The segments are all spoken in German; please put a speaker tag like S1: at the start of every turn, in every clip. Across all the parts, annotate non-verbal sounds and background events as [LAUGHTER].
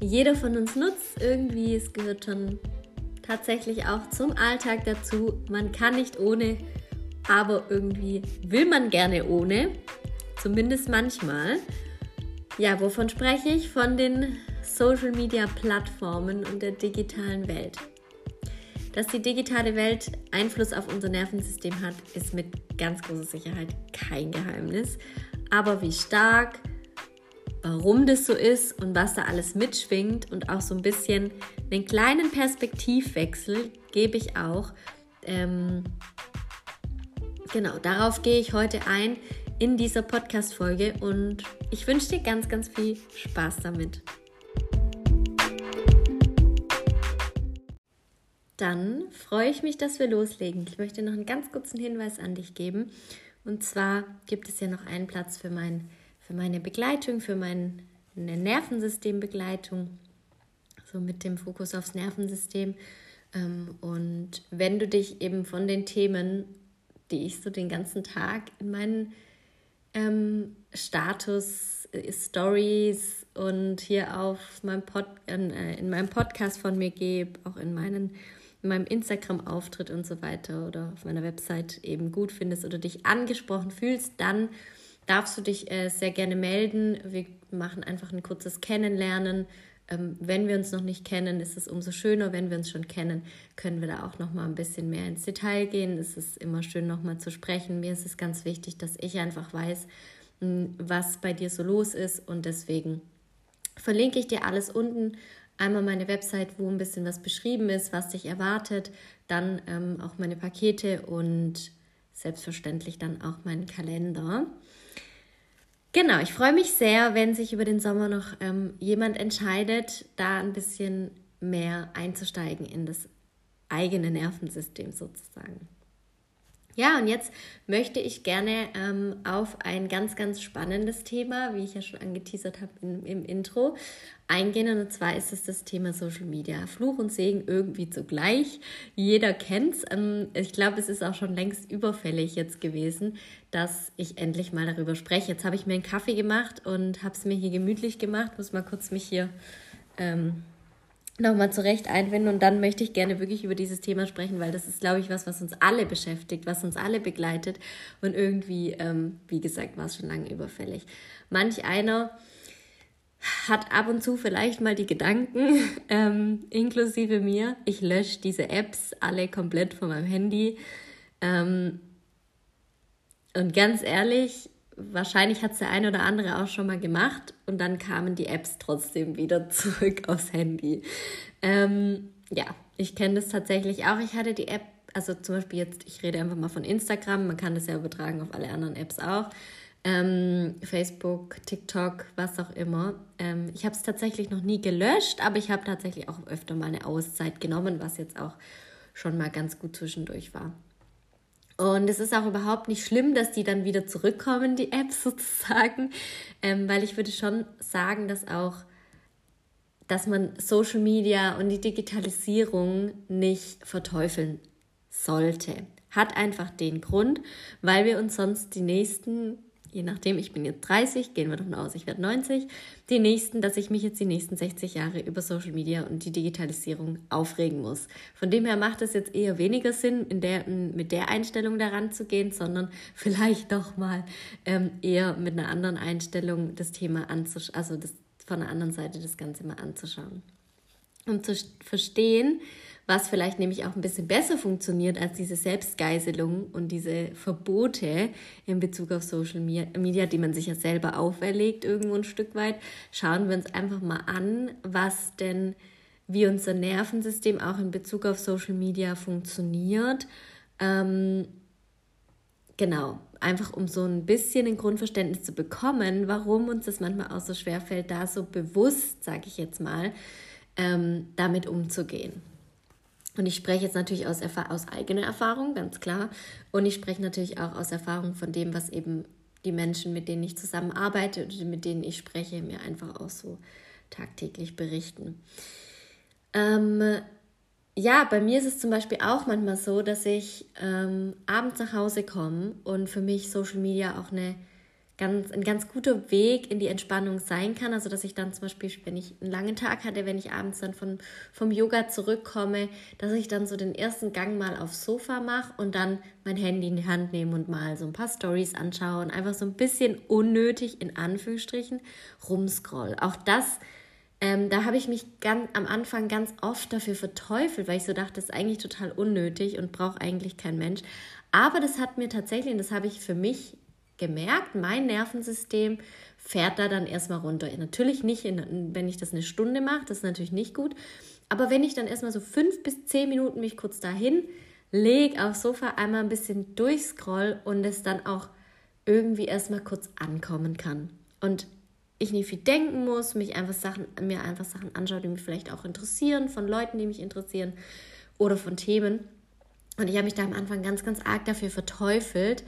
S1: jeder von uns nutzt. Irgendwie, es gehört schon tatsächlich auch zum Alltag dazu. Man kann nicht ohne, aber irgendwie will man gerne ohne. Zumindest manchmal. Ja, wovon spreche ich? Von den Social Media Plattformen und der digitalen Welt. Dass die digitale Welt Einfluss auf unser Nervensystem hat, ist mit ganz großer Sicherheit kein Geheimnis. Aber wie stark, warum das so ist und was da alles mitschwingt und auch so ein bisschen einen kleinen Perspektivwechsel gebe ich auch. Ähm, genau, darauf gehe ich heute ein in dieser Podcast-Folge und ich wünsche dir ganz, ganz viel Spaß damit. Dann freue ich mich, dass wir loslegen. Ich möchte noch einen ganz kurzen Hinweis an dich geben. Und zwar gibt es ja noch einen Platz für, mein, für meine Begleitung, für meine Nervensystembegleitung, so mit dem Fokus aufs Nervensystem. Ähm, und wenn du dich eben von den Themen, die ich so den ganzen Tag in meinen ähm, Status, äh, Stories und hier auf meinem Pod, äh, in meinem Podcast von mir gebe, auch in meinen in meinem Instagram-Auftritt und so weiter oder auf meiner Website eben gut findest oder dich angesprochen fühlst, dann darfst du dich äh, sehr gerne melden. Wir machen einfach ein kurzes Kennenlernen. Ähm, wenn wir uns noch nicht kennen, ist es umso schöner. Wenn wir uns schon kennen, können wir da auch noch mal ein bisschen mehr ins Detail gehen. Es ist immer schön, noch mal zu sprechen. Mir ist es ganz wichtig, dass ich einfach weiß, was bei dir so los ist und deswegen verlinke ich dir alles unten Einmal meine Website, wo ein bisschen was beschrieben ist, was dich erwartet, dann ähm, auch meine Pakete und selbstverständlich dann auch meinen Kalender. Genau, ich freue mich sehr, wenn sich über den Sommer noch ähm, jemand entscheidet, da ein bisschen mehr einzusteigen in das eigene Nervensystem sozusagen. Ja, und jetzt möchte ich gerne ähm, auf ein ganz, ganz spannendes Thema, wie ich ja schon angeteasert habe im, im Intro, eingehen. Und zwar ist es das Thema Social Media. Fluch und Segen irgendwie zugleich. Jeder kennt es. Ähm, ich glaube, es ist auch schon längst überfällig jetzt gewesen, dass ich endlich mal darüber spreche. Jetzt habe ich mir einen Kaffee gemacht und habe es mir hier gemütlich gemacht. Muss mal kurz mich hier ähm, nochmal zurecht einfinden. Und dann möchte ich gerne wirklich über dieses Thema sprechen, weil das ist, glaube ich, was, was uns alle beschäftigt, was uns alle begleitet. Und irgendwie, ähm, wie gesagt, war es schon lange überfällig. Manch einer hat ab und zu vielleicht mal die Gedanken, [LAUGHS] ähm, inklusive mir, ich lösche diese Apps alle komplett von meinem Handy. Ähm, und ganz ehrlich, wahrscheinlich hat es der eine oder andere auch schon mal gemacht und dann kamen die Apps trotzdem wieder [LAUGHS] zurück aufs Handy. Ähm, ja, ich kenne das tatsächlich auch. Ich hatte die App, also zum Beispiel jetzt, ich rede einfach mal von Instagram, man kann das ja übertragen auf alle anderen Apps auch. Ähm, Facebook, TikTok, was auch immer. Ähm, ich habe es tatsächlich noch nie gelöscht, aber ich habe tatsächlich auch öfter mal eine Auszeit genommen, was jetzt auch schon mal ganz gut zwischendurch war. Und es ist auch überhaupt nicht schlimm, dass die dann wieder zurückkommen, die Apps [LAUGHS] sozusagen, ähm, weil ich würde schon sagen, dass auch, dass man Social Media und die Digitalisierung nicht verteufeln sollte. Hat einfach den Grund, weil wir uns sonst die nächsten je nachdem, ich bin jetzt 30, gehen wir davon aus, ich werde 90, die nächsten, dass ich mich jetzt die nächsten 60 Jahre über Social Media und die Digitalisierung aufregen muss. Von dem her macht es jetzt eher weniger Sinn, in der, mit der Einstellung daran zu gehen, sondern [LAUGHS] vielleicht doch mal ähm, eher mit einer anderen Einstellung das Thema anzuschauen, also das, von der anderen Seite das Ganze mal anzuschauen. Um zu verstehen, was vielleicht nämlich auch ein bisschen besser funktioniert als diese Selbstgeiselung und diese Verbote in Bezug auf Social Media, die man sich ja selber auferlegt irgendwo ein Stück weit, schauen wir uns einfach mal an, was denn wie unser Nervensystem auch in Bezug auf Social Media funktioniert. Ähm, genau, einfach um so ein bisschen ein Grundverständnis zu bekommen, warum uns das manchmal auch so schwer fällt, da so bewusst, sage ich jetzt mal, ähm, damit umzugehen. Und ich spreche jetzt natürlich aus, aus eigener Erfahrung, ganz klar. Und ich spreche natürlich auch aus Erfahrung von dem, was eben die Menschen, mit denen ich zusammenarbeite oder mit denen ich spreche, mir einfach auch so tagtäglich berichten. Ähm, ja, bei mir ist es zum Beispiel auch manchmal so, dass ich ähm, abends nach Hause komme und für mich Social Media auch eine ganz, ein ganz guter Weg in die Entspannung sein kann. Also dass ich dann zum Beispiel, wenn ich einen langen Tag hatte, wenn ich abends dann von, vom Yoga zurückkomme, dass ich dann so den ersten Gang mal aufs Sofa mache und dann mein Handy in die Hand nehme und mal so ein paar Stories anschaue und einfach so ein bisschen unnötig in Anführungsstrichen rumscroll. Auch das ähm, da habe ich mich ganz, am Anfang ganz oft dafür verteufelt, weil ich so dachte, das ist eigentlich total unnötig und braucht eigentlich kein Mensch. Aber das hat mir tatsächlich, und das habe ich für mich gemerkt, mein Nervensystem fährt da dann erstmal runter. Natürlich nicht, in, wenn ich das eine Stunde mache, das ist natürlich nicht gut. Aber wenn ich dann erstmal so fünf bis zehn Minuten mich kurz dahin lege, aufs Sofa einmal ein bisschen durchscroll und es dann auch irgendwie erstmal kurz ankommen kann. Und ich nicht viel denken muss, mich einfach Sachen, mir einfach Sachen anschaue, die mich vielleicht auch interessieren, von Leuten, die mich interessieren oder von Themen. Und ich habe mich da am Anfang ganz, ganz arg dafür verteufelt,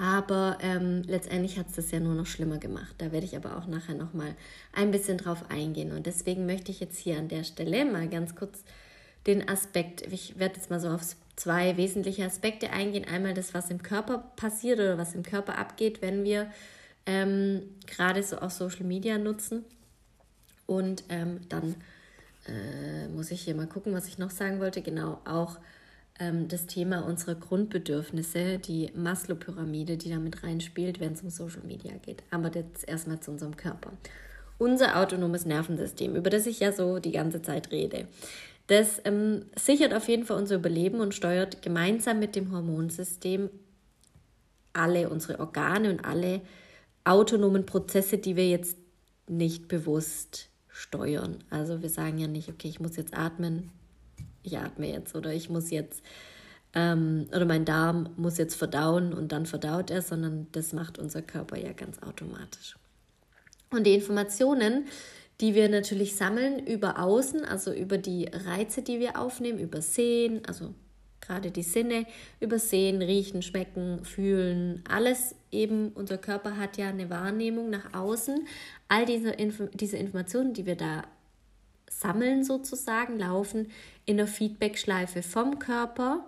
S1: aber ähm, letztendlich hat es das ja nur noch schlimmer gemacht. Da werde ich aber auch nachher nochmal ein bisschen drauf eingehen. Und deswegen möchte ich jetzt hier an der Stelle mal ganz kurz den Aspekt, ich werde jetzt mal so auf zwei wesentliche Aspekte eingehen. Einmal das, was im Körper passiert oder was im Körper abgeht, wenn wir ähm, gerade so auch Social Media nutzen. Und ähm, dann äh, muss ich hier mal gucken, was ich noch sagen wollte. Genau, auch ähm, das Thema unserer Grundbedürfnisse, die Maslow-Pyramide, die damit reinspielt, wenn es um Social Media geht. Aber jetzt erstmal zu unserem Körper. Unser autonomes Nervensystem, über das ich ja so die ganze Zeit rede. Das ähm, sichert auf jeden Fall unser Überleben und steuert gemeinsam mit dem Hormonsystem alle unsere Organe und alle autonomen Prozesse, die wir jetzt nicht bewusst steuern. Also wir sagen ja nicht, okay, ich muss jetzt atmen, ich atme jetzt oder ich muss jetzt ähm, oder mein Darm muss jetzt verdauen und dann verdaut er, sondern das macht unser Körper ja ganz automatisch. Und die Informationen, die wir natürlich sammeln über Außen, also über die Reize, die wir aufnehmen, über Sehen, also gerade die Sinne, über Sehen, Riechen, Schmecken, Fühlen, alles eben, unser Körper hat ja eine Wahrnehmung nach außen. All diese, Info diese Informationen, die wir da sammeln sozusagen, laufen in der Feedbackschleife vom Körper,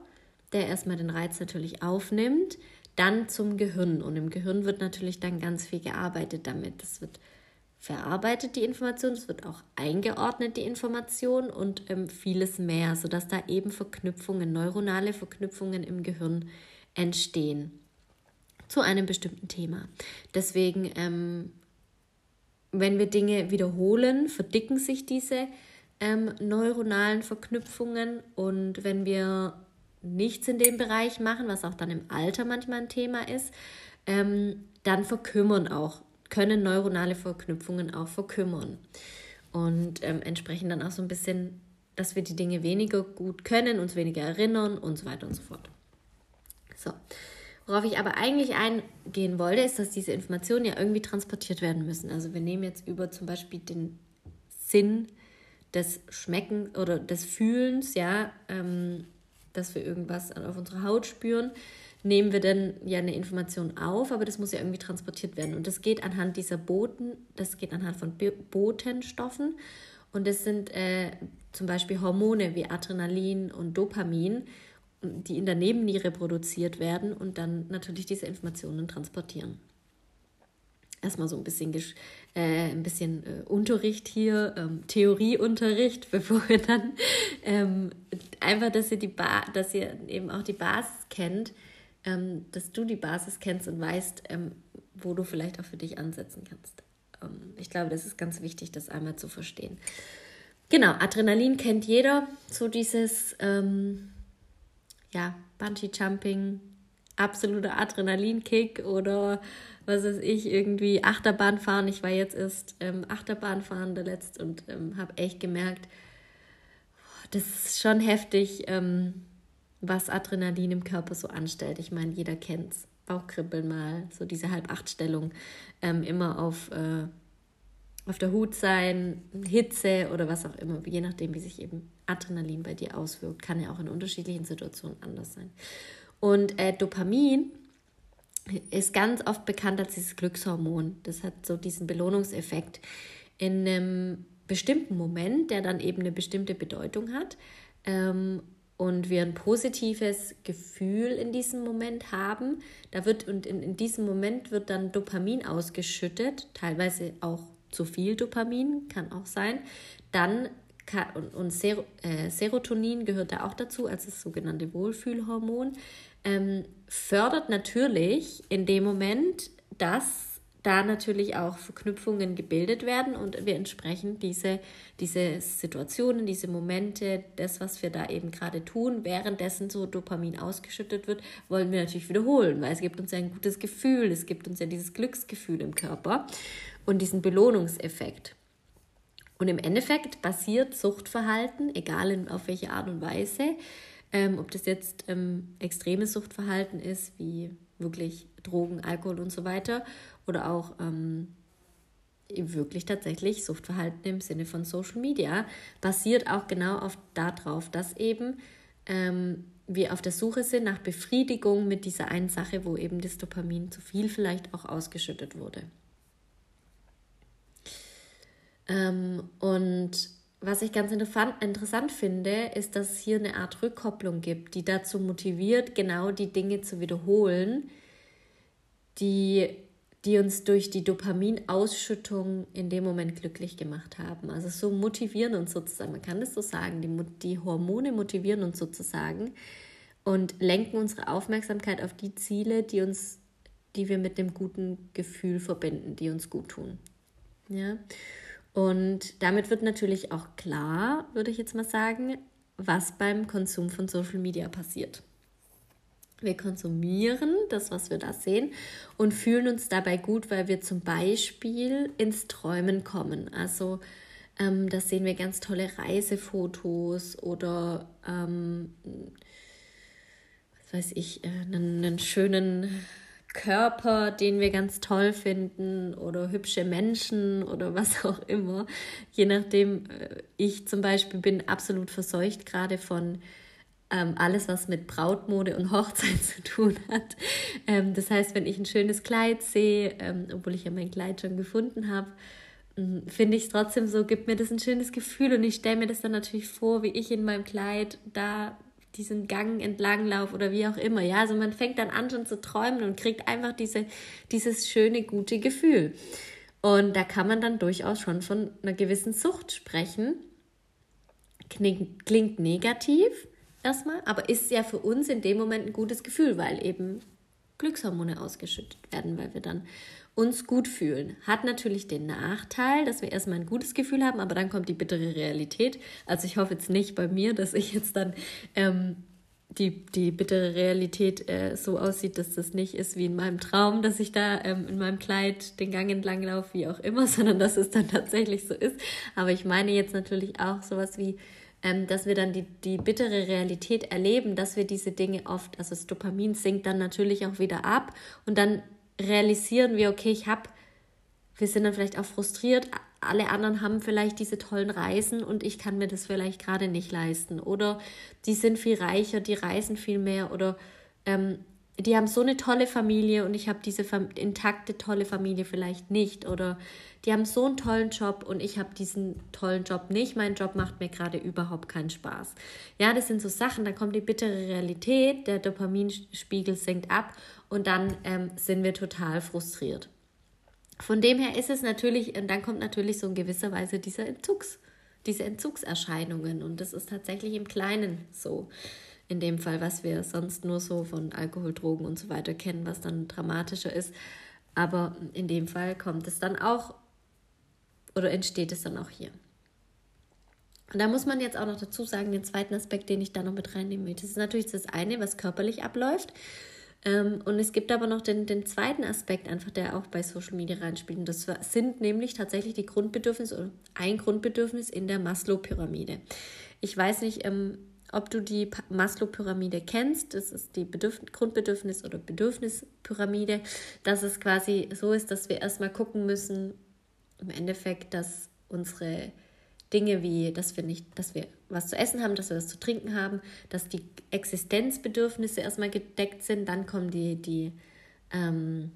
S1: der erstmal den Reiz natürlich aufnimmt, dann zum Gehirn. Und im Gehirn wird natürlich dann ganz viel gearbeitet damit. Das wird verarbeitet, die Information, es wird auch eingeordnet, die Information und ähm, vieles mehr, sodass da eben Verknüpfungen, neuronale Verknüpfungen im Gehirn entstehen zu einem bestimmten Thema. Deswegen ähm, wenn wir Dinge wiederholen, verdicken sich diese ähm, neuronalen Verknüpfungen. Und wenn wir nichts in dem Bereich machen, was auch dann im Alter manchmal ein Thema ist, ähm, dann verkümmern auch, können neuronale Verknüpfungen auch verkümmern. Und ähm, entsprechend dann auch so ein bisschen, dass wir die Dinge weniger gut können, uns weniger erinnern und so weiter und so fort. So, Worauf ich aber eigentlich eingehen wollte, ist, dass diese Informationen ja irgendwie transportiert werden müssen. Also wir nehmen jetzt über zum Beispiel den Sinn des Schmeckens oder des Fühlens, ja, ähm, dass wir irgendwas auf unserer Haut spüren, nehmen wir dann ja eine Information auf, aber das muss ja irgendwie transportiert werden. Und das geht anhand dieser Boten, das geht anhand von Botenstoffen. Und das sind äh, zum Beispiel Hormone wie Adrenalin und Dopamin, die in der Nebenniere produziert werden und dann natürlich diese Informationen transportieren. Erstmal so ein bisschen, äh, ein bisschen äh, Unterricht hier, ähm, Theorieunterricht, [LAUGHS] bevor wir dann ähm, einfach, dass ihr, die ba dass ihr eben auch die Basis kennt, ähm, dass du die Basis kennst und weißt, ähm, wo du vielleicht auch für dich ansetzen kannst. Ähm, ich glaube, das ist ganz wichtig, das einmal zu verstehen. Genau, Adrenalin kennt jeder, so dieses ähm, ja, Bungee-Jumping, absoluter Adrenalinkick oder was weiß ich, irgendwie Achterbahn fahren. Ich war jetzt erst ähm, Achterbahn fahren der letzt und ähm, habe echt gemerkt, das ist schon heftig, ähm, was Adrenalin im Körper so anstellt. Ich meine, jeder kennt's. Bauchkribbeln mal, so diese Halb-Acht-Stellung, ähm, immer auf äh, auf der Hut sein, Hitze oder was auch immer, je nachdem, wie sich eben Adrenalin bei dir auswirkt, kann ja auch in unterschiedlichen Situationen anders sein. Und äh, Dopamin ist ganz oft bekannt als dieses Glückshormon. Das hat so diesen Belohnungseffekt in einem bestimmten Moment, der dann eben eine bestimmte Bedeutung hat. Ähm, und wir ein positives Gefühl in diesem Moment haben, da wird und in, in diesem Moment wird dann Dopamin ausgeschüttet, teilweise auch zu viel Dopamin, kann auch sein. Dann und, und Ser, äh, Serotonin gehört da auch dazu, als das sogenannte Wohlfühlhormon, ähm, fördert natürlich in dem Moment, dass da natürlich auch Verknüpfungen gebildet werden und wir entsprechend diese, diese Situationen, diese Momente, das, was wir da eben gerade tun, währenddessen so Dopamin ausgeschüttet wird, wollen wir natürlich wiederholen, weil es gibt uns ja ein gutes Gefühl, es gibt uns ja dieses Glücksgefühl im Körper und diesen Belohnungseffekt. Und im Endeffekt basiert Suchtverhalten, egal in, auf welche Art und Weise, ähm, ob das jetzt ähm, extremes Suchtverhalten ist, wie wirklich Drogen, Alkohol und so weiter, oder auch ähm, wirklich tatsächlich Suchtverhalten im Sinne von Social Media, basiert auch genau auf darauf, dass eben ähm, wir auf der Suche sind nach Befriedigung mit dieser einen Sache, wo eben das Dopamin zu viel vielleicht auch ausgeschüttet wurde. Ähm, und was ich ganz interessant finde, ist, dass es hier eine Art Rückkopplung gibt, die dazu motiviert, genau die Dinge zu wiederholen, die die uns durch die Dopaminausschüttung in dem Moment glücklich gemacht haben. Also so motivieren uns sozusagen, man kann das so sagen, die, die Hormone motivieren uns sozusagen und lenken unsere Aufmerksamkeit auf die Ziele, die uns, die wir mit dem guten Gefühl verbinden, die uns gut tun. Ja. Und damit wird natürlich auch klar, würde ich jetzt mal sagen, was beim Konsum von Social Media passiert. Wir konsumieren das, was wir da sehen und fühlen uns dabei gut, weil wir zum Beispiel ins Träumen kommen. Also ähm, da sehen wir ganz tolle Reisefotos oder ähm, was weiß ich, äh, einen, einen schönen Körper, den wir ganz toll finden oder hübsche Menschen oder [LAUGHS] was auch immer. Je nachdem, äh, ich zum Beispiel bin absolut verseucht gerade von ähm, alles, was mit Brautmode und [LAUGHS] Hochzeit zu tun hat. Ähm, das heißt, wenn ich ein schönes Kleid sehe, ähm, obwohl ich ja mein Kleid schon gefunden habe, ähm, finde ich es trotzdem so, gibt mir das ein schönes Gefühl und ich stelle mir das dann natürlich vor, wie ich in meinem Kleid da diesen Gang entlang laufe oder wie auch immer. Ja, also man fängt dann an schon zu träumen und kriegt einfach diese, dieses schöne, gute Gefühl. Und da kann man dann durchaus schon von einer gewissen Sucht sprechen. Klingt, klingt negativ, erstmal, aber ist ja für uns in dem Moment ein gutes Gefühl, weil eben Glückshormone ausgeschüttet werden, weil wir dann uns gut fühlen. Hat natürlich den Nachteil, dass wir erstmal ein gutes Gefühl haben, aber dann kommt die bittere Realität. Also ich hoffe jetzt nicht bei mir, dass ich jetzt dann ähm, die, die bittere Realität äh, so aussieht, dass das nicht ist wie in meinem Traum, dass ich da ähm, in meinem Kleid den Gang entlang laufe, wie auch immer, [LAUGHS] sondern dass es dann tatsächlich so ist. Aber ich meine jetzt natürlich auch sowas wie ähm, dass wir dann die, die bittere Realität erleben, dass wir diese Dinge oft, also das Dopamin sinkt dann natürlich auch wieder ab und dann realisieren wir, okay, ich habe, wir sind dann vielleicht auch frustriert, alle anderen haben vielleicht diese tollen Reisen und ich kann mir das vielleicht gerade nicht leisten. Oder die sind viel reicher, die reisen viel mehr oder ähm, die haben so eine tolle Familie und ich habe diese intakte, tolle Familie vielleicht nicht. Oder die haben so einen tollen Job und ich habe diesen tollen Job nicht. Mein Job macht mir gerade überhaupt keinen Spaß. Ja, das sind so Sachen, da kommt die bittere Realität, der Dopaminspiegel sinkt ab und dann ähm, sind wir total frustriert. Von dem her ist es natürlich, und dann kommt natürlich so in gewisser Weise dieser Entzugs, diese Entzugserscheinungen und das ist tatsächlich im Kleinen so in dem Fall, was wir sonst nur so von Alkohol, Drogen und so weiter kennen, was dann dramatischer ist. Aber in dem Fall kommt es dann auch oder entsteht es dann auch hier. Und da muss man jetzt auch noch dazu sagen, den zweiten Aspekt, den ich da noch mit reinnehmen. Das ist natürlich das eine, was körperlich abläuft. Ähm, und es gibt aber noch den, den zweiten Aspekt, einfach der auch bei Social Media reinspielt. Und das sind nämlich tatsächlich die Grundbedürfnisse oder ein Grundbedürfnis in der Maslow-Pyramide. Ich weiß nicht, ähm, ob du die Maslow-Pyramide kennst, das ist die Bedürf Grundbedürfnis- oder Bedürfnispyramide, dass es quasi so ist, dass wir erstmal gucken müssen, im Endeffekt, dass unsere Dinge wie, dass wir nicht, dass wir was zu essen haben, dass wir was zu trinken haben, dass die Existenzbedürfnisse erstmal gedeckt sind, dann kommen die, die, ähm,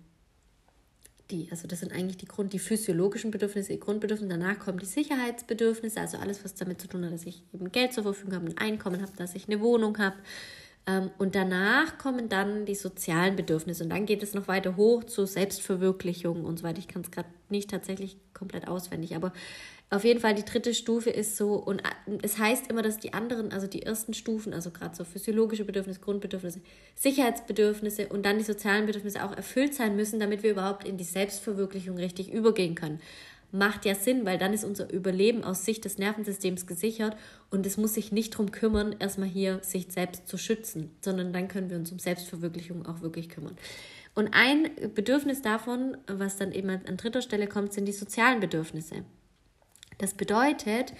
S1: die, also das sind eigentlich die Grund, die physiologischen Bedürfnisse, die Grundbedürfnisse. Danach kommen die Sicherheitsbedürfnisse, also alles, was damit zu tun hat, dass ich eben Geld zur Verfügung habe, ein Einkommen habe, dass ich eine Wohnung habe. Ähm, und danach kommen dann die sozialen Bedürfnisse und dann geht es noch weiter hoch zu Selbstverwirklichung und so weiter. Ich kann es gerade nicht tatsächlich komplett auswendig, aber auf jeden Fall die dritte Stufe ist so, und es heißt immer, dass die anderen, also die ersten Stufen, also gerade so physiologische Bedürfnisse, Grundbedürfnisse, Sicherheitsbedürfnisse und dann die sozialen Bedürfnisse auch erfüllt sein müssen, damit wir überhaupt in die Selbstverwirklichung richtig übergehen können. Macht ja Sinn, weil dann ist unser Überleben aus Sicht des Nervensystems gesichert und es muss sich nicht darum kümmern, erstmal hier sich selbst zu schützen, sondern dann können wir uns um Selbstverwirklichung auch wirklich kümmern. Und ein Bedürfnis davon, was dann eben an dritter Stelle kommt, sind die sozialen Bedürfnisse. Das bedeutet,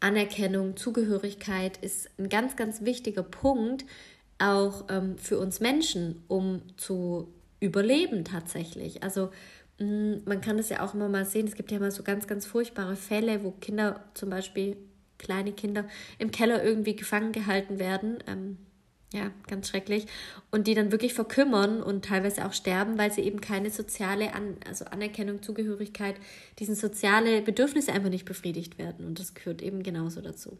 S1: Anerkennung, Zugehörigkeit ist ein ganz, ganz wichtiger Punkt auch ähm, für uns Menschen, um zu überleben tatsächlich. Also mh, mm, man kann das ja auch immer mal sehen, es gibt ja mal so ganz, ganz furchtbare Fälle, wo Kinder zum Beispiel, kleine Kinder, im Keller irgendwie gefangen gehalten werden. Ähm, ja, ganz schrecklich. Und die dann wirklich verkümmern und teilweise auch sterben, weil sie eben keine soziale An also Anerkennung, Zugehörigkeit, diesen soziale Bedürfnisse einfach nicht befriedigt werden. Und das gehört eben genauso dazu.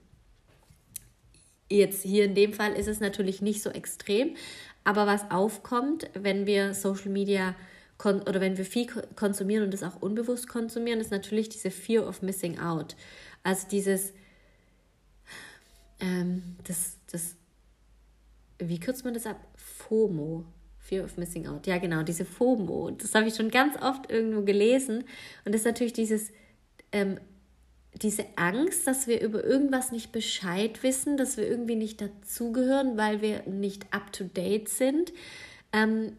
S1: Jetzt hier in dem Fall ist es natürlich nicht so extrem, aber was aufkommt, wenn wir Social Media oder wenn wir viel konsumieren und das auch unbewusst konsumieren, ist natürlich diese Fear of Missing Out. Also dieses, ähm, das, das wie kürzt man das ab? FOMO. Fear of Missing Out. Ja, genau, diese FOMO. Das habe ich schon ganz oft irgendwo gelesen. Und das ist natürlich dieses, ähm, diese Angst, dass wir über irgendwas nicht Bescheid wissen, dass wir irgendwie nicht dazugehören, weil wir nicht up to date sind. Ähm,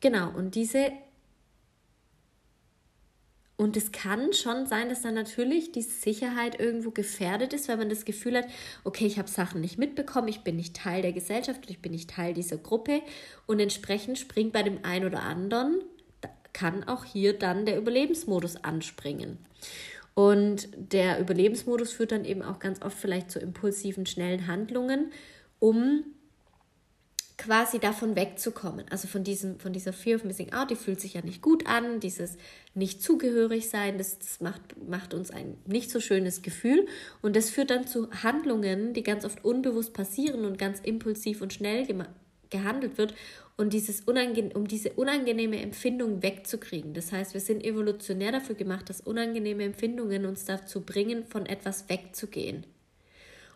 S1: genau, und diese und es kann schon sein, dass dann natürlich die Sicherheit irgendwo gefährdet ist, weil man das Gefühl hat, okay, ich habe Sachen nicht mitbekommen, ich bin nicht Teil der Gesellschaft, ich bin nicht Teil dieser Gruppe und entsprechend springt bei dem einen oder anderen, kann auch hier dann der Überlebensmodus anspringen. Und der Überlebensmodus führt dann eben auch ganz oft vielleicht zu impulsiven, schnellen Handlungen, um quasi davon wegzukommen. Also von, diesem, von dieser Fear of Missing Out, die fühlt sich ja nicht gut an, dieses nicht zugehörig sein, das, das macht, macht uns ein nicht so schönes Gefühl und das führt dann zu Handlungen, die ganz oft unbewusst passieren und ganz impulsiv und schnell gehandelt wird und dieses um diese unangenehme Empfindung wegzukriegen. Das heißt, wir sind evolutionär dafür gemacht, dass unangenehme Empfindungen uns dazu bringen, von etwas wegzugehen.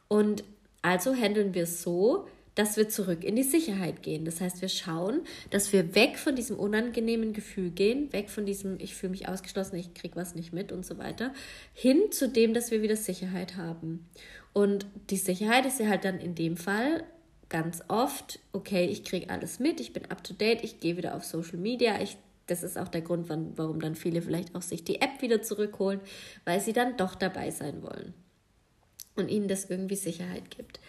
S1: Und also handeln wir es so, dass wir zurück in die Sicherheit gehen. Das heißt, wir schauen, dass wir weg von diesem unangenehmen Gefühl gehen, weg von diesem, ich fühle mich ausgeschlossen, ich kriege was nicht mit und so weiter, hin zu dem, dass wir wieder Sicherheit haben. Und die Sicherheit ist ja halt dann in dem Fall ganz oft, okay, ich kriege alles mit, ich bin up to date, ich gehe wieder auf Social Media, ich das ist auch der Grund, warum dann viele vielleicht auch sich die App wieder zurückholen, weil sie dann doch dabei sein wollen und ihnen das irgendwie Sicherheit gibt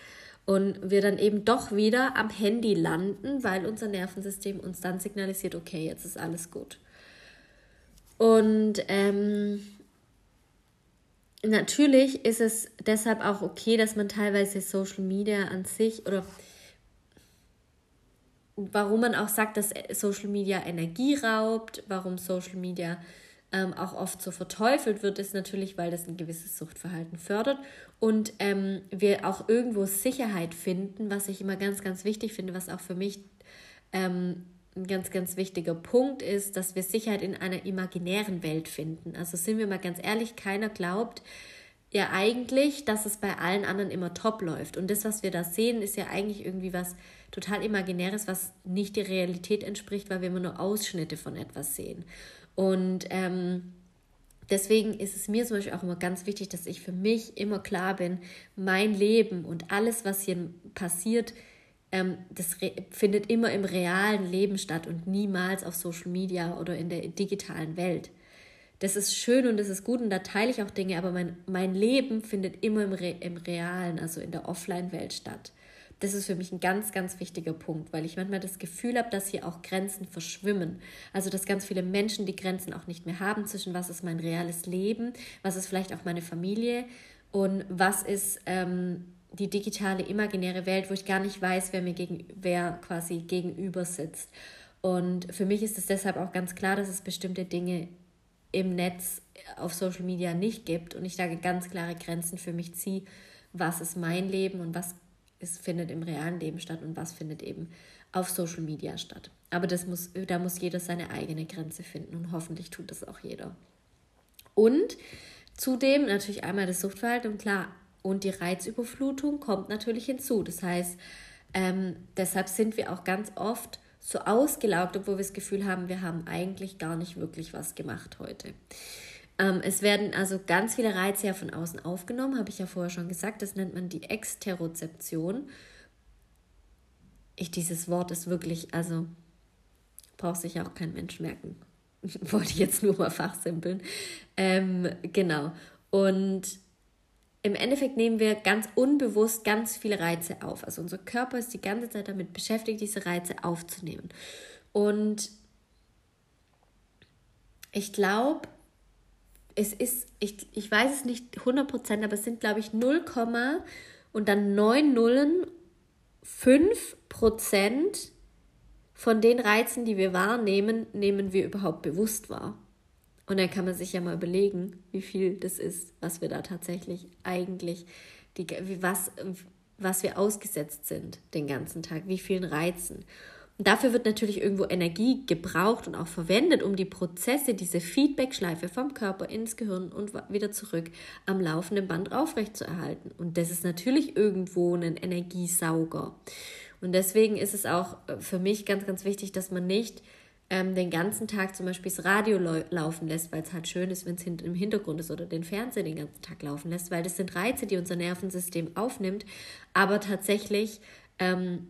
S1: und wir dann eben doch wieder am Handy landen, weil unser Nervensystem uns dann signalisiert, okay, jetzt ist alles gut. Und ähm, natürlich ist es deshalb auch okay, dass man teilweise Social Media an sich oder warum man auch sagt, dass Social Media Energie raubt, warum Social Media ähm, auch oft so verteufelt wird, ist natürlich, weil das ein gewisses Suchtverhalten fördert und ähm, wir auch irgendwo Sicherheit finden, was ich immer ganz, ganz wichtig finde, was auch für mich ähm, ein ganz, ganz wichtiger Punkt ist, dass wir Sicherheit in einer imaginären Welt finden. Also sind wir mal ganz ehrlich, keiner glaubt, ja eigentlich, dass es bei allen anderen immer top läuft. Und das, was wir da sehen, ist ja eigentlich irgendwie was total Imaginäres, was nicht der Realität entspricht, weil wir immer nur Ausschnitte von etwas sehen. Und ähm, deswegen ist es mir zum Beispiel auch immer ganz wichtig, dass ich für mich immer klar bin, mein Leben und alles, was hier passiert, ähm, das findet immer im realen Leben statt und niemals auf Social Media oder in der digitalen Welt. Das ist schön und das ist gut und da teile ich auch Dinge, aber mein, mein Leben findet immer im, Re im realen, also in der Offline-Welt statt. Das ist für mich ein ganz, ganz wichtiger Punkt, weil ich manchmal das Gefühl habe, dass hier auch Grenzen verschwimmen. Also, dass ganz viele Menschen die Grenzen auch nicht mehr haben zwischen was ist mein reales Leben, was ist vielleicht auch meine Familie und was ist ähm, die digitale, imaginäre Welt, wo ich gar nicht weiß, wer mir gegen, wer quasi gegenüber sitzt. Und für mich ist es deshalb auch ganz klar, dass es bestimmte Dinge im Netz auf Social Media nicht gibt und ich da ganz klare Grenzen für mich ziehe, was ist mein Leben und was ist, findet im realen Leben statt und was findet eben auf Social Media statt. Aber das muss, da muss jeder seine eigene Grenze finden und hoffentlich tut das auch jeder. Und zudem natürlich einmal das Suchtverhalten und klar, und die Reizüberflutung kommt natürlich hinzu. Das heißt, ähm, deshalb sind wir auch ganz oft so ausgelaugt, obwohl wir das Gefühl haben, wir haben eigentlich gar nicht wirklich was gemacht heute. Ähm, es werden also ganz viele Reize ja von außen aufgenommen, habe ich ja vorher schon gesagt. Das nennt man die Exterozeption. Ich, dieses Wort ist wirklich, also braucht sich ja auch kein Mensch merken. [LAUGHS] Wollte ich jetzt nur mal fachsimpeln. Ähm, genau. Und im Endeffekt nehmen wir ganz unbewusst ganz viele Reize auf. Also unser Körper ist die ganze Zeit damit beschäftigt, diese Reize aufzunehmen. Und ich glaube, es ist, ich, ich weiß es nicht 100%, aber es sind, glaube ich, 0, und dann 9 Nullen 5% von den Reizen, die wir wahrnehmen, nehmen wir überhaupt bewusst wahr. Und dann kann man sich ja mal überlegen, wie viel das ist, was wir da tatsächlich eigentlich, die, was, was wir ausgesetzt sind den ganzen Tag, wie vielen Reizen. Dafür wird natürlich irgendwo Energie gebraucht und auch verwendet, um die Prozesse, diese Feedbackschleife vom Körper ins Gehirn und wieder zurück am laufenden Band aufrechtzuerhalten. Und das ist natürlich irgendwo ein Energiesauger. Und deswegen ist es auch äh, für mich ganz, ganz wichtig, dass man nicht ähm, den ganzen Tag zum Beispiel das Radio laufen lässt, weil es halt schön ist, wenn es im Hintergrund ist oder den Fernseher den ganzen Tag laufen lässt, weil das sind Reize, die unser Nervensystem aufnimmt, aber tatsächlich ähm,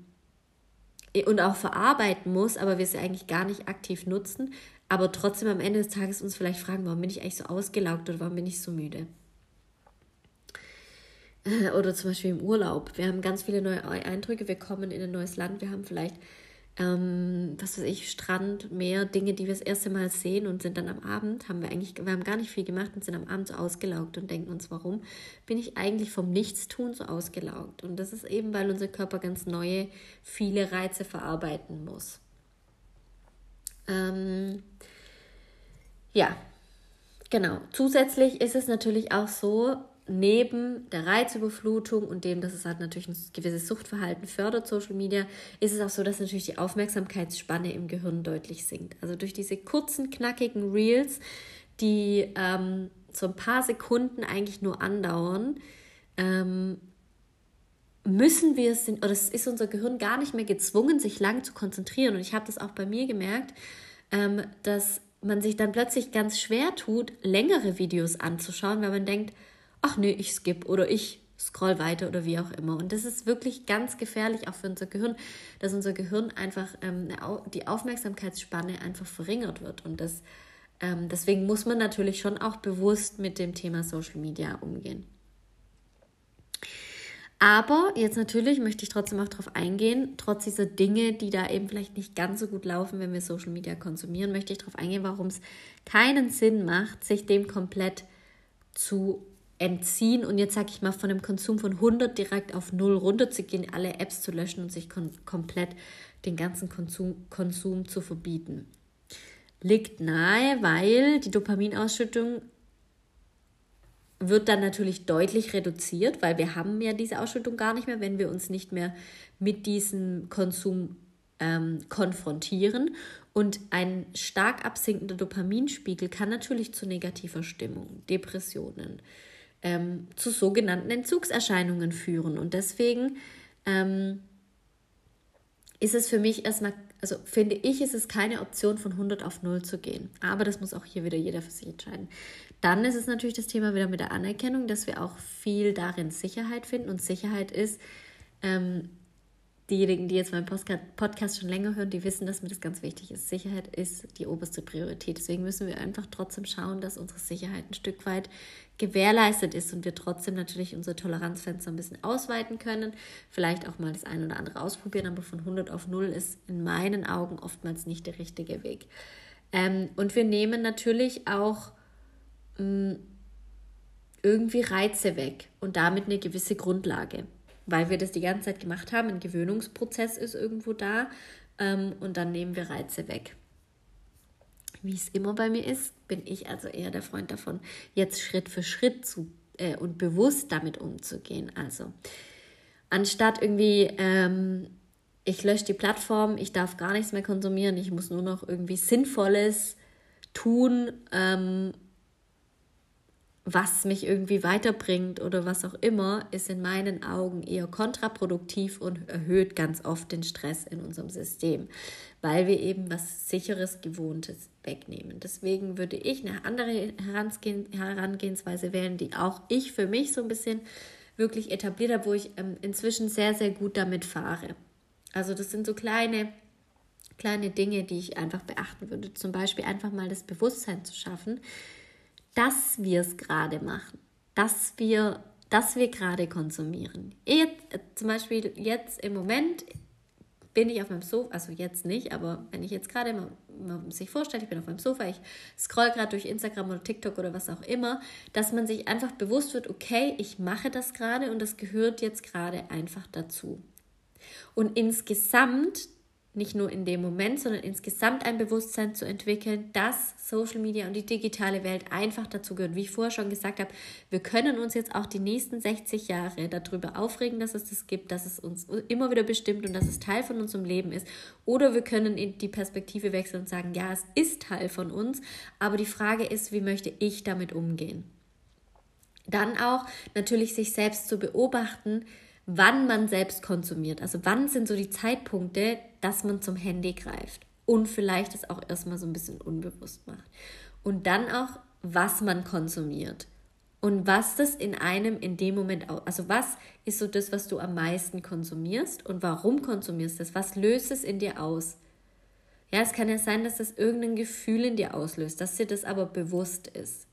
S1: und auch verarbeiten muss, aber wir sie eigentlich gar nicht aktiv nutzen, aber trotzdem am Ende des Tages uns vielleicht fragen, warum bin ich eigentlich so ausgelaugt oder warum bin ich so müde? Äh, oder zum Beispiel im Urlaub. Wir haben ganz viele neue Eindrücke, wir kommen in ein neues Land, wir haben vielleicht ähm, was weiß ich, Strand, Meer, Dinge, die wir das erste Mal sehen und sind dann am Abend, haben wir eigentlich, wir haben gar nicht viel gemacht und sind am Abend so ausgelaugt und denken uns, warum bin ich eigentlich vom Nichtstun so ausgelaugt? Und das ist eben, weil unser Körper ganz neue, viele Reize verarbeiten muss. Ähm, ja, genau. Zusätzlich ist es natürlich auch so, neben der Reizüberflutung und dem, dass es halt natürlich ein gewisses Suchtverhalten fördert, Social Media, ist es auch so, dass natürlich die Aufmerksamkeitsspanne im Gehirn deutlich sinkt. Also durch diese kurzen, knackigen Reels, die ähm, so ein paar Sekunden eigentlich nur andauern, ähm, müssen wir es, oder es ist unser Gehirn gar nicht mehr gezwungen, sich lang zu konzentrieren. Und ich habe das auch bei mir gemerkt, ähm, dass man sich dann plötzlich ganz schwer tut, längere Videos anzuschauen, weil man denkt, ach nee, ich skippe oder ich scroll weiter oder wie auch immer. Und das ist wirklich ganz gefährlich auch für unser Gehirn, dass unser Gehirn einfach ähm, die Aufmerksamkeitsspanne einfach verringert wird. Und das, ähm, deswegen muss man natürlich schon auch bewusst mit dem Thema Social Media umgehen. Aber jetzt natürlich möchte ich trotzdem auch darauf eingehen, trotz dieser Dinge, die da eben vielleicht nicht ganz so gut laufen, wenn wir Social Media konsumieren, möchte ich darauf eingehen, warum es keinen Sinn macht, sich dem komplett zu entziehen und jetzt sage ich mal von dem Konsum von 100 direkt auf 0 runterzugehen, alle Apps zu löschen und sich kom komplett den ganzen Konsum, Konsum zu verbieten. Liegt nahe, weil die Dopaminausschüttung wird dann natürlich deutlich reduziert, weil wir haben ja diese Ausschüttung gar nicht mehr, wenn wir uns nicht mehr mit diesem Konsum ähm, konfrontieren. Und ein stark absinkender Dopaminspiegel kann natürlich zu negativer Stimmung, Depressionen, ähm, zu sogenannten Entzugserscheinungen führen. Und deswegen ähm, ist es für mich erstmal, also finde ich, ist es keine Option, von 100 auf 0 zu gehen. Aber das muss auch hier wieder jeder für sich entscheiden. Dann ist es natürlich das Thema wieder mit der Anerkennung, dass wir auch viel darin Sicherheit finden. Und Sicherheit ist, ähm, diejenigen, die jetzt meinen Podcast schon länger hören, die wissen, dass mir das ganz wichtig ist. Sicherheit ist die oberste Priorität. Deswegen müssen wir einfach trotzdem schauen, dass unsere Sicherheit ein Stück weit gewährleistet ist und wir trotzdem natürlich unser Toleranzfenster ein bisschen ausweiten können. Vielleicht auch mal das eine oder andere ausprobieren, aber von 100 auf 0 ist in meinen Augen oftmals nicht der richtige Weg. Ähm, und wir nehmen natürlich auch mm, irgendwie Reize weg und damit eine gewisse Grundlage weil wir das die ganze Zeit gemacht haben. Ein Gewöhnungsprozess ist irgendwo da ähm, und dann nehmen wir Reize weg. wie es immer bei mir ist, bin ich also eher der Freund davon, jetzt Schritt für Schritt zu äh, und bewusst damit umzugehen. Also anstatt irgendwie, ähm, ich lösche die Plattform, ich darf gar nichts mehr konsumieren, ich muss nur noch irgendwie Sinnvolles tun, ähm, was mich irgendwie weiterbringt oder was auch immer, ist in meinen Augen eher kontraproduktiv und erhöht ganz oft den Stress in unserem System, weil wir eben was sicheres, gewohntes wegnehmen. Deswegen würde ich eine andere Herangehensweise wählen, die auch ich für mich so ein bisschen wirklich etabliert habe, wo ich ähm, inzwischen sehr, sehr gut damit fahre. Also das sind so kleine, kleine Dinge, die ich einfach beachten würde. Zum Beispiel einfach mal das Bewusstsein zu schaffen, dass wir es gerade machen, dass wir, dass wir gerade konsumieren. Jetzt, zum Beispiel jetzt im Moment bin ich auf meinem Sofa, also jetzt nicht, aber wenn ich jetzt gerade mal, mal sich vorstellt, ich bin auf meinem Sofa, ich scroll gerade durch Instagram oder TikTok oder was auch immer, dass man sich einfach bewusst wird, okay, ich mache das gerade und das gehört jetzt gerade einfach dazu. Und insgesamt nicht nur in dem Moment, sondern insgesamt ein Bewusstsein zu entwickeln, dass Social Media und die digitale Welt einfach dazu gehört. Wie ich vorher schon gesagt habe, wir können uns jetzt auch die nächsten 60 Jahre darüber aufregen, dass es das gibt, dass es uns immer wieder bestimmt und dass es Teil von unserem Leben ist. Oder wir können in die Perspektive wechseln und sagen, ja, es ist Teil von uns, aber die Frage ist, wie möchte ich damit umgehen? Dann auch natürlich sich selbst zu beobachten, wann man selbst konsumiert. Also wann sind so die Zeitpunkte, dass man zum Handy greift und vielleicht es auch erstmal so ein bisschen unbewusst macht. Und dann auch, was man konsumiert und was das in einem in dem Moment auch, also was ist so das, was du am meisten konsumierst und warum konsumierst du es? Was löst es in dir aus? Ja, es kann ja sein, dass das irgendein Gefühl in dir auslöst, dass dir das aber bewusst ist.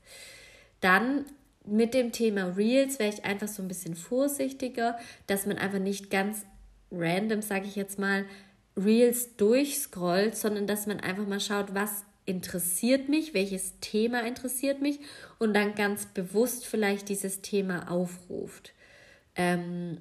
S1: Dann mit dem Thema Reels wäre ich einfach so ein bisschen vorsichtiger, dass man einfach nicht ganz random, sage ich jetzt mal, Reels durchscrollt, sondern dass man einfach mal schaut, was interessiert mich, welches Thema interessiert mich und dann ganz bewusst vielleicht dieses Thema aufruft. Ähm,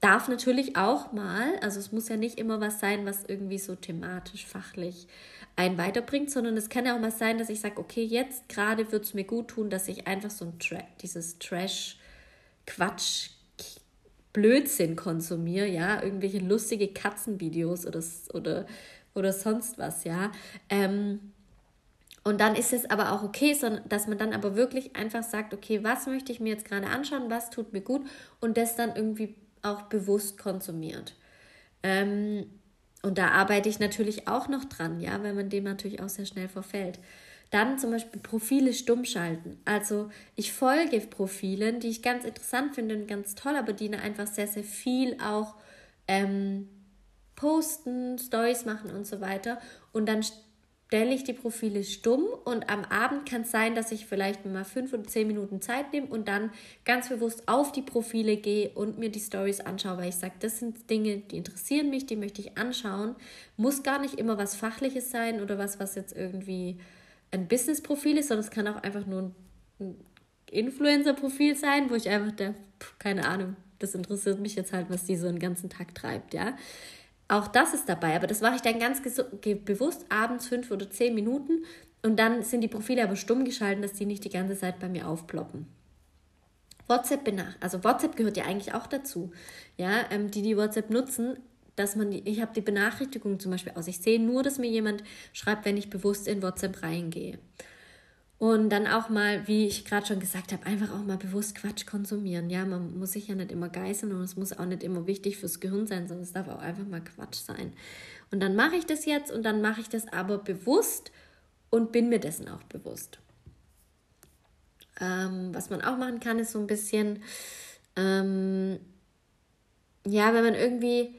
S1: darf natürlich auch mal, also es muss ja nicht immer was sein, was irgendwie so thematisch, fachlich einen weiterbringt, sondern es kann ja auch mal sein, dass ich sage, okay, jetzt gerade würde es mir gut tun, dass ich einfach so ein Tra dieses Trash-Quatsch Blödsinn konsumiere, ja, irgendwelche lustige Katzenvideos oder, oder, oder sonst was, ja. Ähm, und dann ist es aber auch okay, dass man dann aber wirklich einfach sagt, okay, was möchte ich mir jetzt gerade anschauen, was tut mir gut und das dann irgendwie auch bewusst konsumiert. Ähm, und da arbeite ich natürlich auch noch dran, ja, weil man dem natürlich auch sehr schnell verfällt. Dann zum Beispiel Profile stumm schalten. Also ich folge Profilen, die ich ganz interessant finde und ganz toll, aber die einfach sehr, sehr viel auch ähm, posten, Stories machen und so weiter. Und dann stelle ich die Profile stumm und am Abend kann es sein, dass ich vielleicht mal fünf oder zehn Minuten Zeit nehme und dann ganz bewusst auf die Profile gehe und mir die Stories anschaue, weil ich sage, das sind Dinge, die interessieren mich, die möchte ich anschauen. Muss gar nicht immer was Fachliches sein oder was, was jetzt irgendwie ein Business-Profil ist, sondern es kann auch einfach nur ein Influencer-Profil sein, wo ich einfach der, keine Ahnung, das interessiert mich jetzt halt, was die so einen ganzen Tag treibt, ja. Auch das ist dabei, aber das mache ich dann ganz bewusst abends fünf oder zehn Minuten und dann sind die Profile aber stumm geschalten, dass die nicht die ganze Zeit bei mir aufploppen. WhatsApp benach, also WhatsApp gehört ja eigentlich auch dazu. Ja, ähm, die die WhatsApp nutzen, dass man, ich habe die Benachrichtigung zum Beispiel aus. Ich sehe nur, dass mir jemand schreibt, wenn ich bewusst in WhatsApp reingehe. Und dann auch mal, wie ich gerade schon gesagt habe, einfach auch mal bewusst Quatsch konsumieren. Ja, man muss sich ja nicht immer geißeln und es muss auch nicht immer wichtig fürs Gehirn sein, sondern es darf auch einfach mal Quatsch sein. Und dann mache ich das jetzt und dann mache ich das aber bewusst und bin mir dessen auch bewusst. Ähm, was man auch machen kann, ist so ein bisschen, ähm, ja, wenn man irgendwie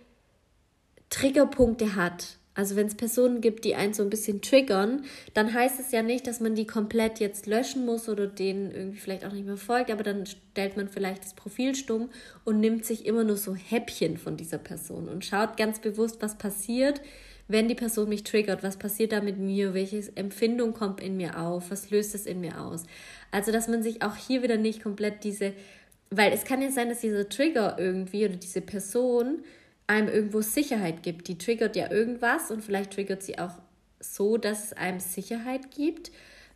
S1: Triggerpunkte hat, also wenn es Personen gibt, die einen so ein bisschen triggern, dann heißt es ja nicht, dass man die komplett jetzt löschen muss oder denen irgendwie vielleicht auch nicht mehr folgt, aber dann stellt man vielleicht das Profil stumm und nimmt sich immer nur so Häppchen von dieser Person und schaut ganz bewusst, was passiert, wenn die Person mich triggert, was passiert da mit mir, welche Empfindung kommt in mir auf, was löst es in mir aus. Also dass man sich auch hier wieder nicht komplett diese, weil es kann ja sein, dass dieser Trigger irgendwie oder diese Person einem irgendwo Sicherheit gibt. Die triggert ja irgendwas und vielleicht triggert sie auch so, dass es einem Sicherheit gibt.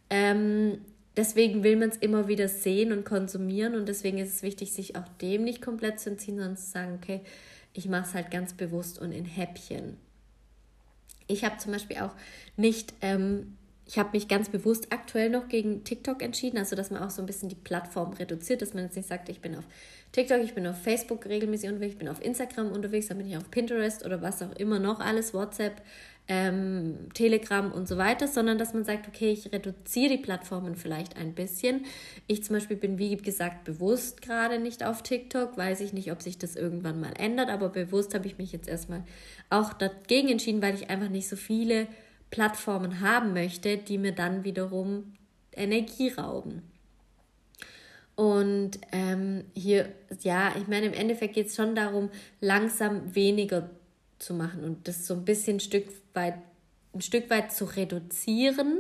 S1: Ähm, deswegen will man es immer wieder sehen und konsumieren und deswegen ist es wichtig, sich auch dem nicht komplett zu entziehen, sondern zu sagen, okay, ich mache es halt ganz bewusst und in Häppchen. Ich habe zum Beispiel auch nicht ähm, ich habe mich ganz bewusst aktuell noch gegen TikTok entschieden, also dass man auch so ein bisschen die Plattform reduziert, dass man jetzt nicht sagt, ich bin auf TikTok, ich bin auf Facebook regelmäßig unterwegs, ich bin auf Instagram unterwegs, dann bin ich auf Pinterest oder was auch immer noch alles, WhatsApp, ähm, Telegram und so weiter, sondern dass man sagt, okay, ich reduziere die Plattformen vielleicht ein bisschen. Ich zum Beispiel bin, wie gesagt, bewusst gerade nicht auf TikTok, weiß ich nicht, ob sich das irgendwann mal ändert, aber bewusst habe ich mich jetzt erstmal auch dagegen entschieden, weil ich einfach nicht so viele Plattformen haben möchte, die mir dann wiederum Energie rauben. Und ähm, hier, ja, ich meine, im Endeffekt geht es schon darum, langsam weniger zu machen und das so ein bisschen Stück weit, ein Stück weit zu reduzieren,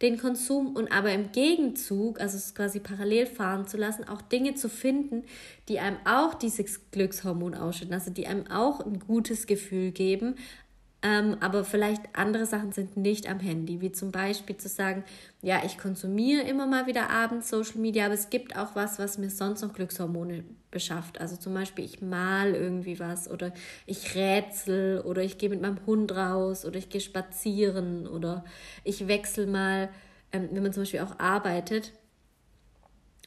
S1: den Konsum. Und aber im Gegenzug, also es quasi parallel fahren zu lassen, auch Dinge zu finden, die einem auch dieses Glückshormon ausschütten, also die einem auch ein gutes Gefühl geben, ähm, aber vielleicht andere Sachen sind nicht am Handy, wie zum Beispiel zu sagen, ja, ich konsumiere immer mal wieder abends Social Media, aber es gibt auch was, was mir sonst noch Glückshormone beschafft. Also zum Beispiel, ich mal irgendwie was oder ich rätsel oder ich gehe mit meinem Hund raus oder ich gehe spazieren oder ich wechsle mal, ähm, wenn man zum Beispiel auch arbeitet,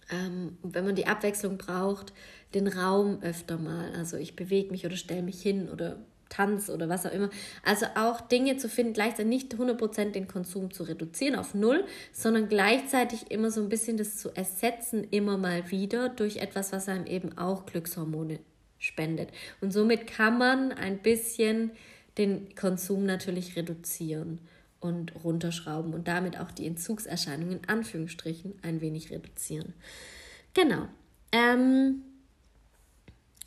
S1: ähm, wenn man die Abwechslung braucht, den Raum öfter mal. Also ich bewege mich oder stelle mich hin oder Tanz oder was auch immer. Also auch Dinge zu finden, gleichzeitig nicht 100% den Konsum zu reduzieren auf null, sondern gleichzeitig immer so ein bisschen das zu ersetzen, immer mal wieder durch etwas, was einem eben auch Glückshormone spendet. Und somit kann man ein bisschen den Konsum natürlich reduzieren und runterschrauben und damit auch die Entzugserscheinungen in Anführungsstrichen ein wenig reduzieren. Genau. Ähm,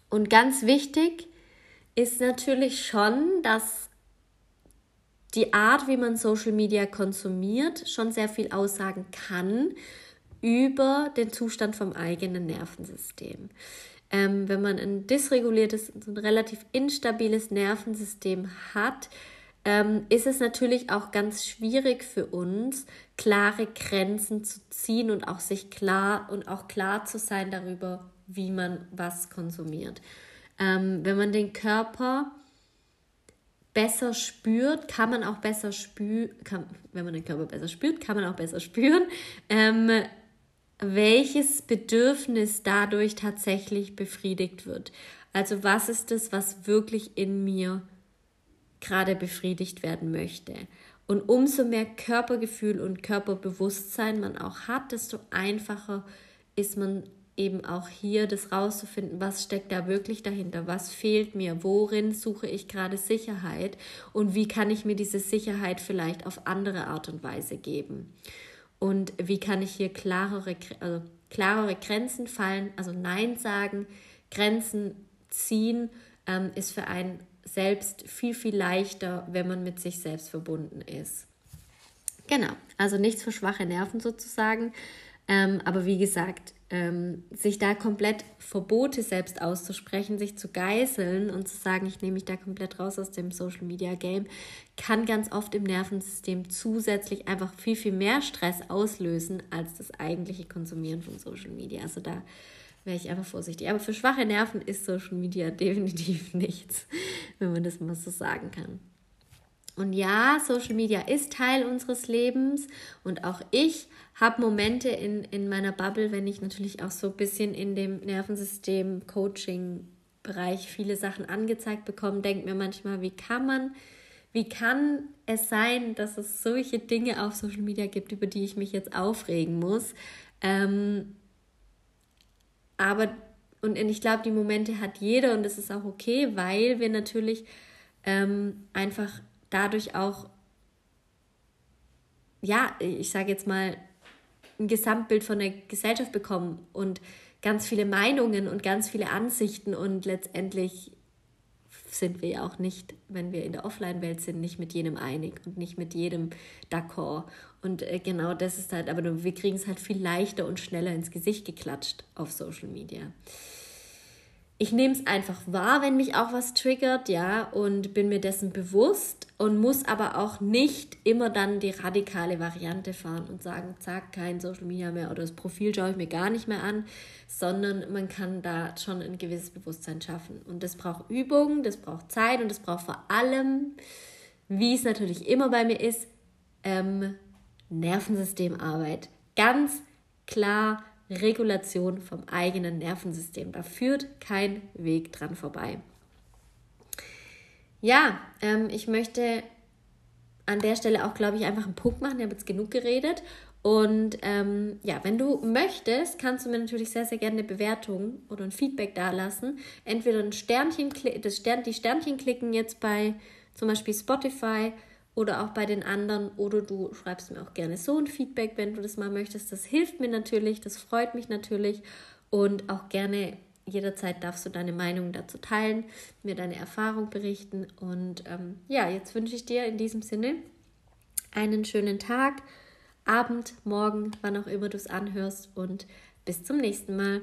S1: und ganz wichtig, ist natürlich schon, dass die Art, wie man Social Media konsumiert, schon sehr viel aussagen kann über den Zustand vom eigenen Nervensystem. Ähm, wenn man ein dysreguliertes, ein relativ instabiles Nervensystem hat, ähm, ist es natürlich auch ganz schwierig für uns, klare Grenzen zu ziehen und auch sich klar und auch klar zu sein darüber, wie man was konsumiert. Ähm, wenn man den Körper besser spürt, kann man auch besser spüren, wenn man den Körper besser spürt, kann man auch besser spüren, ähm, welches Bedürfnis dadurch tatsächlich befriedigt wird. Also was ist es, was wirklich in mir gerade befriedigt werden möchte. Und umso mehr Körpergefühl und Körperbewusstsein man auch hat, desto einfacher ist man eben auch hier das rauszufinden, was steckt da wirklich dahinter, was fehlt mir, worin suche ich gerade Sicherheit und wie kann ich mir diese Sicherheit vielleicht auf andere Art und Weise geben. Und wie kann ich hier klarere, also klarere Grenzen fallen, also Nein sagen, Grenzen ziehen, ähm, ist für einen selbst viel, viel leichter, wenn man mit sich selbst verbunden ist. Genau, also nichts für schwache Nerven sozusagen. Ähm, aber wie gesagt, ähm, sich da komplett Verbote selbst auszusprechen, sich zu geißeln und zu sagen, ich nehme mich da komplett raus aus dem Social Media Game, kann ganz oft im Nervensystem zusätzlich einfach viel, viel mehr Stress auslösen als das eigentliche Konsumieren von Social Media. Also da wäre ich einfach vorsichtig. Aber für schwache Nerven ist Social Media [LAUGHS] definitiv nichts, wenn man das mal so sagen kann. Und ja, Social Media ist Teil unseres Lebens und auch ich habe Momente in, in meiner Bubble, wenn ich natürlich auch so ein bisschen in dem Nervensystem, Coaching, Bereich viele Sachen angezeigt bekomme, denke mir manchmal, wie kann man, wie kann es sein, dass es solche Dinge auf Social Media gibt, über die ich mich jetzt aufregen muss? Ähm, aber, und ich glaube, die Momente hat jeder und das ist auch okay, weil wir natürlich ähm, einfach dadurch auch, ja, ich sage jetzt mal, ein Gesamtbild von der Gesellschaft bekommen und ganz viele Meinungen und ganz viele Ansichten und letztendlich sind wir ja auch nicht, wenn wir in der Offline-Welt sind, nicht mit jedem einig und nicht mit jedem d'accord. Und äh, genau das ist halt, aber wir kriegen es halt viel leichter und schneller ins Gesicht geklatscht auf Social Media. Ich nehme es einfach wahr, wenn mich auch was triggert, ja, und bin mir dessen bewusst und muss aber auch nicht immer dann die radikale Variante fahren und sagen, zack, kein Social Media mehr oder das Profil schaue ich mir gar nicht mehr an, sondern man kann da schon ein gewisses Bewusstsein schaffen. Und das braucht Übung, das braucht Zeit und das braucht vor allem, wie es natürlich immer bei mir ist, ähm, Nervensystemarbeit. Ganz klar Regulation vom eigenen Nervensystem. Da führt kein Weg dran vorbei. Ja, ähm, ich möchte an der Stelle auch, glaube ich, einfach einen Punkt machen. Ich habe jetzt genug geredet. Und ähm, ja, wenn du möchtest, kannst du mir natürlich sehr, sehr gerne eine Bewertung oder ein Feedback dalassen. Entweder ein Sternchen, das Stern, die Sternchen klicken jetzt bei zum Beispiel Spotify oder auch bei den anderen. Oder du schreibst mir auch gerne so ein Feedback, wenn du das mal möchtest. Das hilft mir natürlich, das freut mich natürlich. Und auch gerne jederzeit darfst du deine Meinung dazu teilen, mir deine Erfahrung berichten. Und ähm, ja, jetzt wünsche ich dir in diesem Sinne einen schönen Tag, Abend, Morgen, wann auch immer du es anhörst. Und bis zum nächsten Mal.